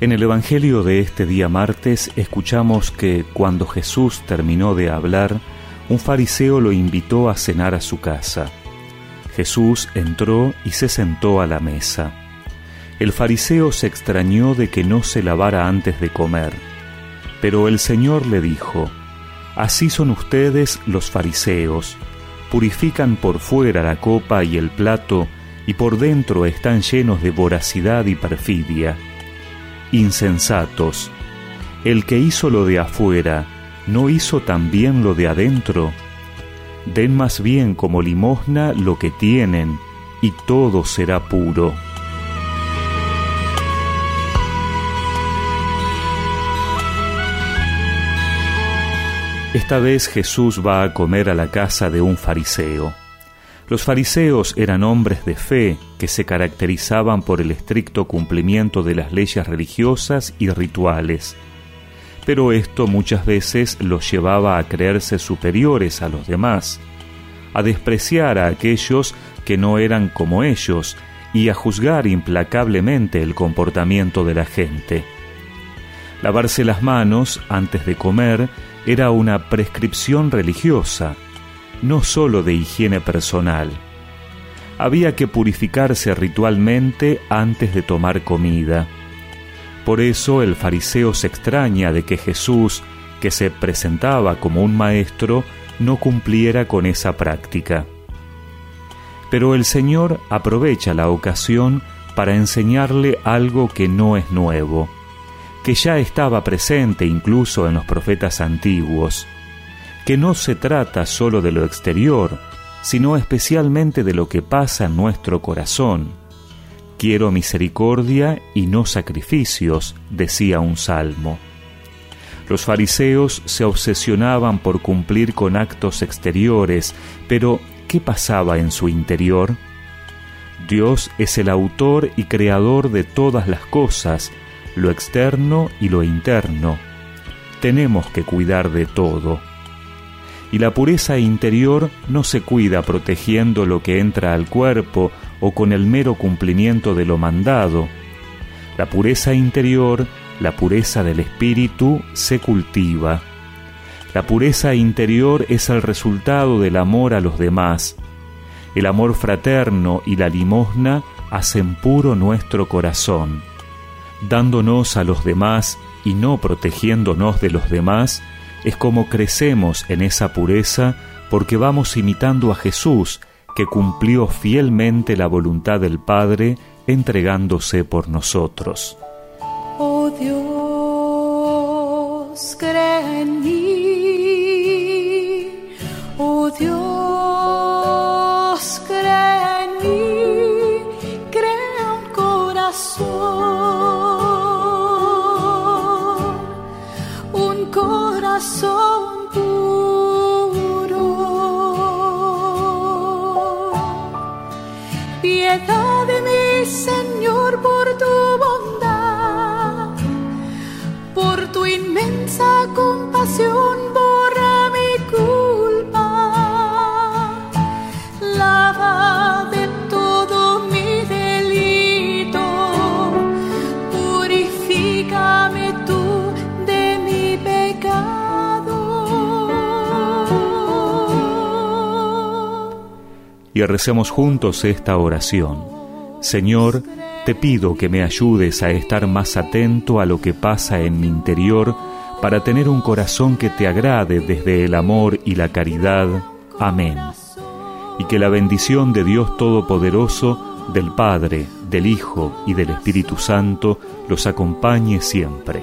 En el Evangelio de este día martes escuchamos que cuando Jesús terminó de hablar, un fariseo lo invitó a cenar a su casa. Jesús entró y se sentó a la mesa. El fariseo se extrañó de que no se lavara antes de comer, pero el Señor le dijo, Así son ustedes los fariseos, purifican por fuera la copa y el plato, y por dentro están llenos de voracidad y perfidia insensatos, el que hizo lo de afuera, ¿no hizo también lo de adentro? Den más bien como limosna lo que tienen, y todo será puro. Esta vez Jesús va a comer a la casa de un fariseo. Los fariseos eran hombres de fe que se caracterizaban por el estricto cumplimiento de las leyes religiosas y rituales, pero esto muchas veces los llevaba a creerse superiores a los demás, a despreciar a aquellos que no eran como ellos y a juzgar implacablemente el comportamiento de la gente. Lavarse las manos antes de comer era una prescripción religiosa, no sólo de higiene personal. Había que purificarse ritualmente antes de tomar comida. Por eso el fariseo se extraña de que Jesús, que se presentaba como un maestro, no cumpliera con esa práctica. Pero el Señor aprovecha la ocasión para enseñarle algo que no es nuevo, que ya estaba presente incluso en los profetas antiguos, que no se trata sólo de lo exterior, sino especialmente de lo que pasa en nuestro corazón. Quiero misericordia y no sacrificios, decía un salmo. Los fariseos se obsesionaban por cumplir con actos exteriores, pero ¿qué pasaba en su interior? Dios es el autor y creador de todas las cosas, lo externo y lo interno. Tenemos que cuidar de todo y la pureza interior no se cuida protegiendo lo que entra al cuerpo o con el mero cumplimiento de lo mandado. La pureza interior, la pureza del espíritu, se cultiva. La pureza interior es el resultado del amor a los demás. El amor fraterno y la limosna hacen puro nuestro corazón. Dándonos a los demás y no protegiéndonos de los demás, es como crecemos en esa pureza porque vamos imitando a Jesús, que cumplió fielmente la voluntad del Padre entregándose por nosotros. Oh Dios, cree en mí. Oh Dios, Un corazón puro. Piedad de mí, Señor, por tu bondad, por tu inmensa compasión, y recemos juntos esta oración. Señor, te pido que me ayudes a estar más atento a lo que pasa en mi interior para tener un corazón que te agrade desde el amor y la caridad. Amén. Y que la bendición de Dios Todopoderoso, del Padre, del Hijo y del Espíritu Santo los acompañe siempre.